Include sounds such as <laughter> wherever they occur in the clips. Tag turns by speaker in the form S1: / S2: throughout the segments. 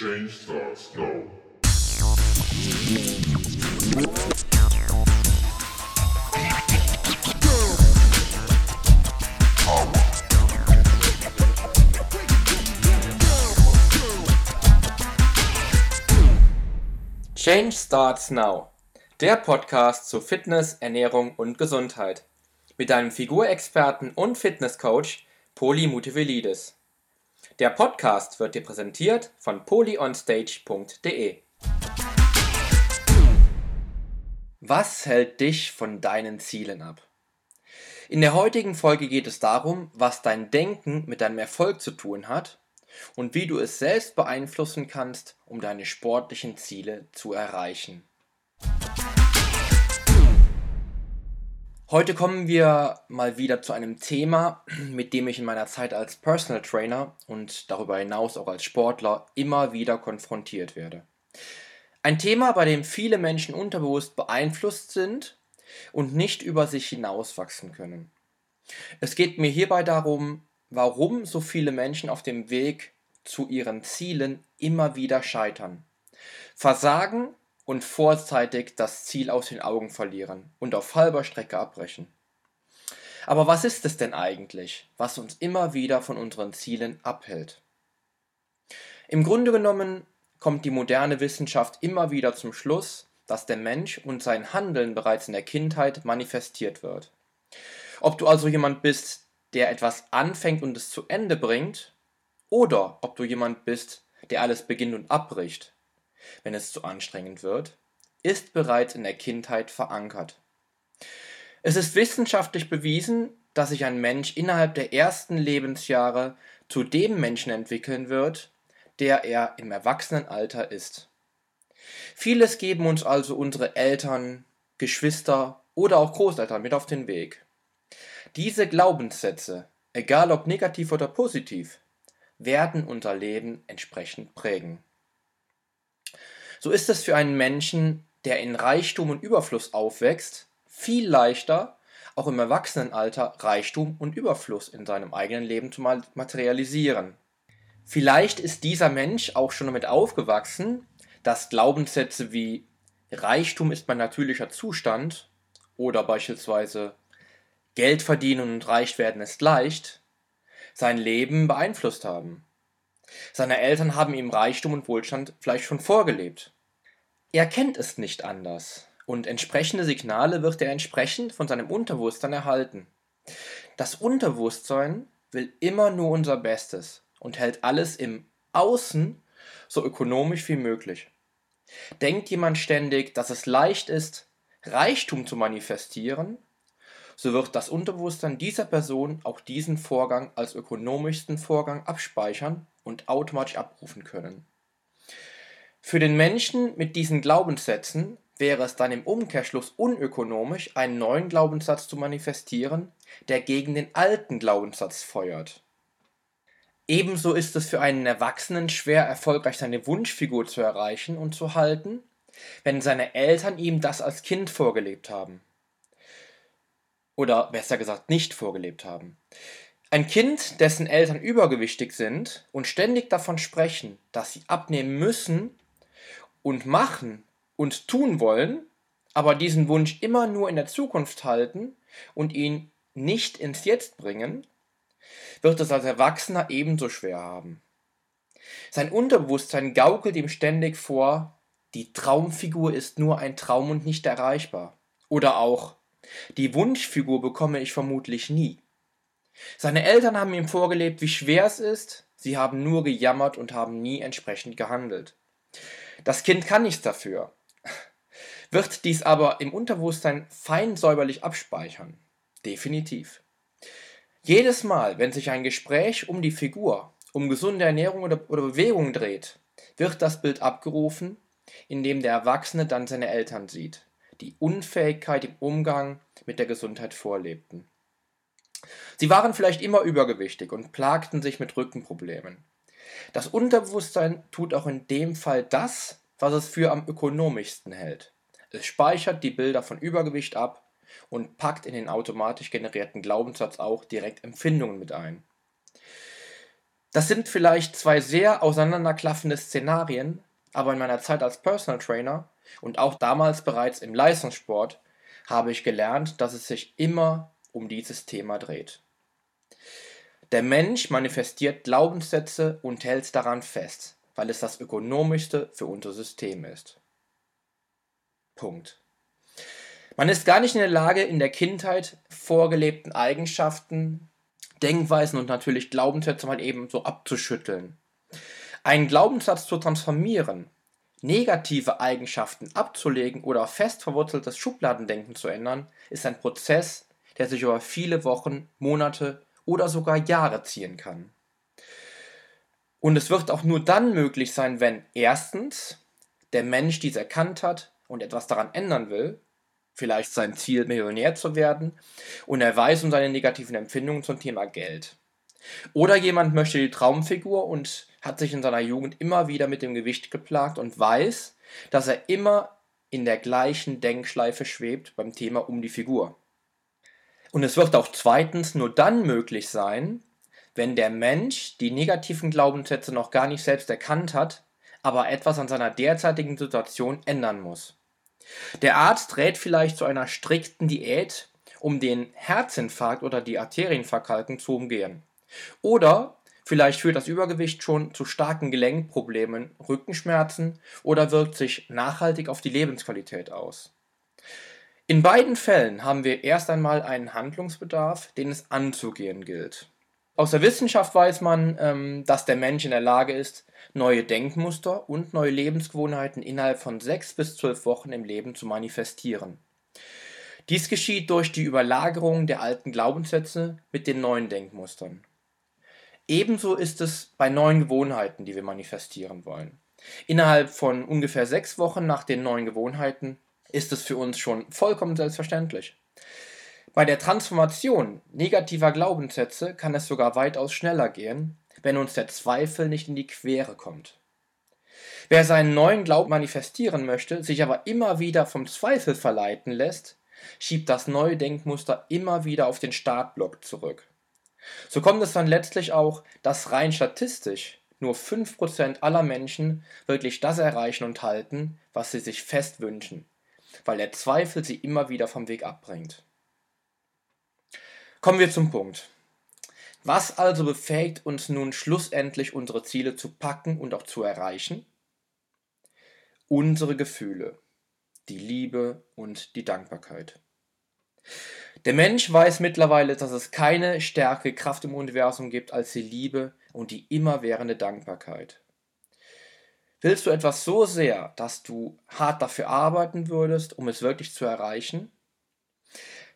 S1: Change starts now.
S2: Change Starts Now, der Podcast zu Fitness, Ernährung und Gesundheit. Mit deinem Figurexperten und Fitnesscoach Poli Mutevelidis. Der Podcast wird dir präsentiert von polyonstage.de. Was hält dich von deinen Zielen ab? In der heutigen Folge geht es darum, was dein Denken mit deinem Erfolg zu tun hat und wie du es selbst beeinflussen kannst, um deine sportlichen Ziele zu erreichen. Heute kommen wir mal wieder zu einem Thema, <clears throat> mit dem ich in meiner Zeit als Personal Trainer und darüber hinaus auch als Sportler immer wieder konfrontiert werde. Ein Thema, bei dem viele Menschen unterbewusst beeinflusst sind und nicht über sich hinauswachsen können. Es geht mir hierbei darum, warum so viele Menschen auf dem Weg zu ihren Zielen immer wieder scheitern, versagen und vorzeitig das Ziel aus den Augen verlieren und auf halber Strecke abbrechen. Aber was ist es denn eigentlich, was uns immer wieder von unseren Zielen abhält? Im Grunde genommen kommt die moderne Wissenschaft immer wieder zum Schluss, dass der Mensch und sein Handeln bereits in der Kindheit manifestiert wird. Ob du also jemand bist, der etwas anfängt und es zu Ende bringt, oder ob du jemand bist, der alles beginnt und abbricht, wenn es zu anstrengend wird, ist bereits in der Kindheit verankert. Es ist wissenschaftlich bewiesen, dass sich ein Mensch innerhalb der ersten Lebensjahre zu dem Menschen entwickeln wird, der er im Erwachsenenalter ist. Vieles geben uns also unsere Eltern, Geschwister oder auch Großeltern mit auf den Weg. Diese Glaubenssätze, egal ob negativ oder positiv, werden unser Leben entsprechend prägen. So ist es für einen Menschen, der in Reichtum und Überfluss aufwächst, viel leichter, auch im Erwachsenenalter Reichtum und Überfluss in seinem eigenen Leben zu materialisieren. Vielleicht ist dieser Mensch auch schon damit aufgewachsen, dass Glaubenssätze wie Reichtum ist mein natürlicher Zustand oder beispielsweise Geld verdienen und reich werden ist leicht, sein Leben beeinflusst haben. Seine Eltern haben ihm Reichtum und Wohlstand vielleicht schon vorgelebt. Er kennt es nicht anders und entsprechende Signale wird er entsprechend von seinem Unterbewusstsein erhalten. Das Unterbewusstsein will immer nur unser Bestes und hält alles im Außen so ökonomisch wie möglich. Denkt jemand ständig, dass es leicht ist, Reichtum zu manifestieren, so wird das Unterbewusstsein dieser Person auch diesen Vorgang als ökonomischsten Vorgang abspeichern und automatisch abrufen können. Für den Menschen mit diesen Glaubenssätzen wäre es dann im Umkehrschluss unökonomisch, einen neuen Glaubenssatz zu manifestieren, der gegen den alten Glaubenssatz feuert. Ebenso ist es für einen Erwachsenen schwer erfolgreich seine Wunschfigur zu erreichen und zu halten, wenn seine Eltern ihm das als Kind vorgelebt haben oder besser gesagt nicht vorgelebt haben. Ein Kind, dessen Eltern übergewichtig sind und ständig davon sprechen, dass sie abnehmen müssen und machen und tun wollen, aber diesen Wunsch immer nur in der Zukunft halten und ihn nicht ins Jetzt bringen, wird es als Erwachsener ebenso schwer haben. Sein Unterbewusstsein gaukelt ihm ständig vor, die Traumfigur ist nur ein Traum und nicht erreichbar. Oder auch, die Wunschfigur bekomme ich vermutlich nie. Seine Eltern haben ihm vorgelebt, wie schwer es ist, sie haben nur gejammert und haben nie entsprechend gehandelt. Das Kind kann nichts dafür, wird dies aber im Unterbewusstsein fein säuberlich abspeichern. Definitiv. Jedes Mal, wenn sich ein Gespräch um die Figur, um gesunde Ernährung oder, oder Bewegung dreht, wird das Bild abgerufen, in dem der Erwachsene dann seine Eltern sieht die Unfähigkeit im Umgang mit der Gesundheit vorlebten. Sie waren vielleicht immer übergewichtig und plagten sich mit Rückenproblemen. Das Unterbewusstsein tut auch in dem Fall das, was es für am ökonomischsten hält. Es speichert die Bilder von Übergewicht ab und packt in den automatisch generierten Glaubenssatz auch direkt Empfindungen mit ein. Das sind vielleicht zwei sehr auseinanderklaffende Szenarien, aber in meiner Zeit als Personal Trainer und auch damals bereits im Leistungssport habe ich gelernt, dass es sich immer um dieses Thema dreht. Der Mensch manifestiert Glaubenssätze und hält daran fest, weil es das ökonomischste für unser System ist. Punkt. Man ist gar nicht in der Lage, in der Kindheit vorgelebten Eigenschaften, Denkweisen und natürlich Glaubenssätze mal eben so abzuschütteln. Einen Glaubenssatz zu transformieren, negative Eigenschaften abzulegen oder fest verwurzeltes Schubladendenken zu ändern, ist ein Prozess, der sich über viele Wochen, Monate oder sogar Jahre ziehen kann. Und es wird auch nur dann möglich sein, wenn erstens der Mensch dies erkannt hat und etwas daran ändern will, vielleicht sein Ziel, Millionär zu werden, und er weiß um seine negativen Empfindungen zum Thema Geld. Oder jemand möchte die Traumfigur und hat sich in seiner Jugend immer wieder mit dem Gewicht geplagt und weiß, dass er immer in der gleichen Denkschleife schwebt beim Thema um die Figur. Und es wird auch zweitens nur dann möglich sein, wenn der Mensch die negativen Glaubenssätze noch gar nicht selbst erkannt hat, aber etwas an seiner derzeitigen Situation ändern muss. Der Arzt rät vielleicht zu einer strikten Diät, um den Herzinfarkt oder die Arterienverkalkung zu umgehen. Oder vielleicht führt das Übergewicht schon zu starken Gelenkproblemen, Rückenschmerzen oder wirkt sich nachhaltig auf die Lebensqualität aus. In beiden Fällen haben wir erst einmal einen Handlungsbedarf, den es anzugehen gilt. Aus der Wissenschaft weiß man, ähm, dass der Mensch in der Lage ist, neue Denkmuster und neue Lebensgewohnheiten innerhalb von sechs bis zwölf Wochen im Leben zu manifestieren. Dies geschieht durch die Überlagerung der alten Glaubenssätze mit den neuen Denkmustern. Ebenso ist es bei neuen Gewohnheiten, die wir manifestieren wollen. Innerhalb von ungefähr sechs Wochen nach den neuen Gewohnheiten ist es für uns schon vollkommen selbstverständlich. Bei der Transformation negativer Glaubenssätze kann es sogar weitaus schneller gehen, wenn uns der Zweifel nicht in die Quere kommt. Wer seinen neuen Glauben manifestieren möchte, sich aber immer wieder vom Zweifel verleiten lässt, schiebt das neue Denkmuster immer wieder auf den Startblock zurück. So kommt es dann letztlich auch, dass rein statistisch nur 5% aller Menschen wirklich das erreichen und halten, was sie sich fest wünschen weil der Zweifel sie immer wieder vom Weg abbringt. Kommen wir zum Punkt. Was also befähigt uns nun schlussendlich unsere Ziele zu packen und auch zu erreichen? Unsere Gefühle, die Liebe und die Dankbarkeit. Der Mensch weiß mittlerweile, dass es keine stärkere Kraft im Universum gibt als die Liebe und die immerwährende Dankbarkeit. Willst du etwas so sehr, dass du hart dafür arbeiten würdest, um es wirklich zu erreichen?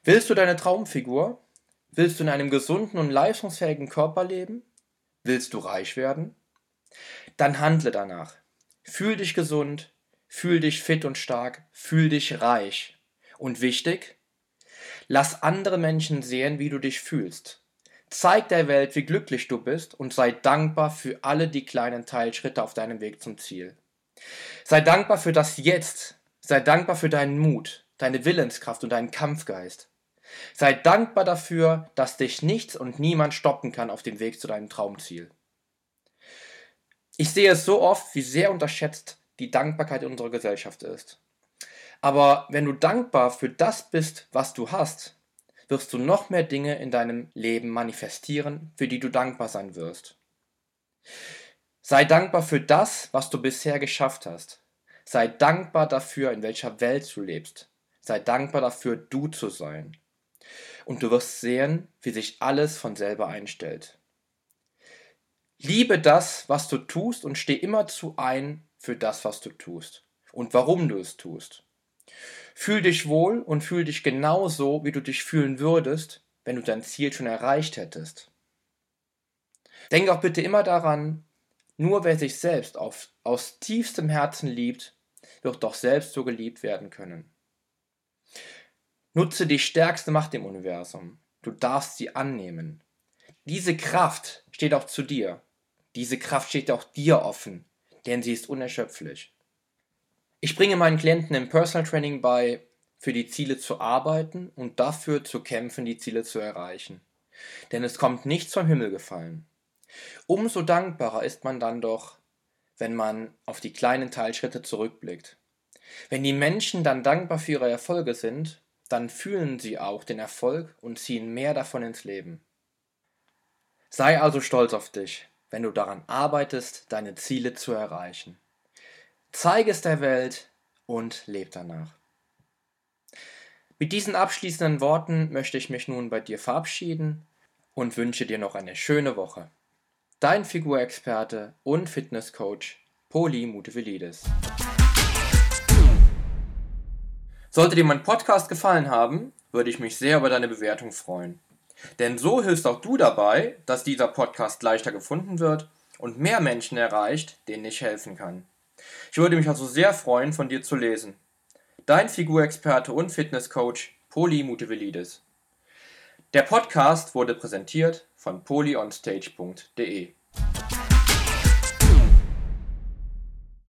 S2: Willst du deine Traumfigur? Willst du in einem gesunden und leistungsfähigen Körper leben? Willst du reich werden? Dann handle danach. Fühl dich gesund, fühl dich fit und stark, fühl dich reich. Und wichtig, lass andere Menschen sehen, wie du dich fühlst. Zeig der Welt, wie glücklich du bist und sei dankbar für alle die kleinen Teilschritte auf deinem Weg zum Ziel. Sei dankbar für das Jetzt. Sei dankbar für deinen Mut, deine Willenskraft und deinen Kampfgeist. Sei dankbar dafür, dass dich nichts und niemand stoppen kann auf dem Weg zu deinem Traumziel. Ich sehe es so oft, wie sehr unterschätzt die Dankbarkeit in unserer Gesellschaft ist. Aber wenn du dankbar für das bist, was du hast, wirst du noch mehr Dinge in deinem Leben manifestieren, für die du dankbar sein wirst. Sei dankbar für das, was du bisher geschafft hast. Sei dankbar dafür, in welcher Welt du lebst. Sei dankbar dafür, du zu sein. Und du wirst sehen, wie sich alles von selber einstellt. Liebe das, was du tust und steh immer zu ein für das, was du tust und warum du es tust. Fühl dich wohl und fühl dich genauso, wie du dich fühlen würdest, wenn du dein Ziel schon erreicht hättest. Denk auch bitte immer daran, nur wer sich selbst auf, aus tiefstem Herzen liebt, wird doch selbst so geliebt werden können. Nutze die stärkste Macht im Universum. Du darfst sie annehmen. Diese Kraft steht auch zu dir. Diese Kraft steht auch dir offen, denn sie ist unerschöpflich. Ich bringe meinen Klienten im Personal Training bei, für die Ziele zu arbeiten und dafür zu kämpfen, die Ziele zu erreichen. Denn es kommt nichts vom Himmel gefallen. Umso dankbarer ist man dann doch, wenn man auf die kleinen Teilschritte zurückblickt. Wenn die Menschen dann dankbar für ihre Erfolge sind, dann fühlen sie auch den Erfolg und ziehen mehr davon ins Leben. Sei also stolz auf dich, wenn du daran arbeitest, deine Ziele zu erreichen. Zeige es der Welt und lebe danach. Mit diesen abschließenden Worten möchte ich mich nun bei dir verabschieden und wünsche dir noch eine schöne Woche. Dein Figurexperte und Fitnesscoach Poli Mutevelidis. Sollte dir mein Podcast gefallen haben, würde ich mich sehr über deine Bewertung freuen. Denn so hilfst auch du dabei, dass dieser Podcast leichter gefunden wird und mehr Menschen erreicht, denen ich helfen kann. Ich würde mich also sehr freuen, von dir zu lesen. Dein Figurexperte und Fitnesscoach Poli Mutevelidis. Der Podcast wurde präsentiert von polyonstage.de.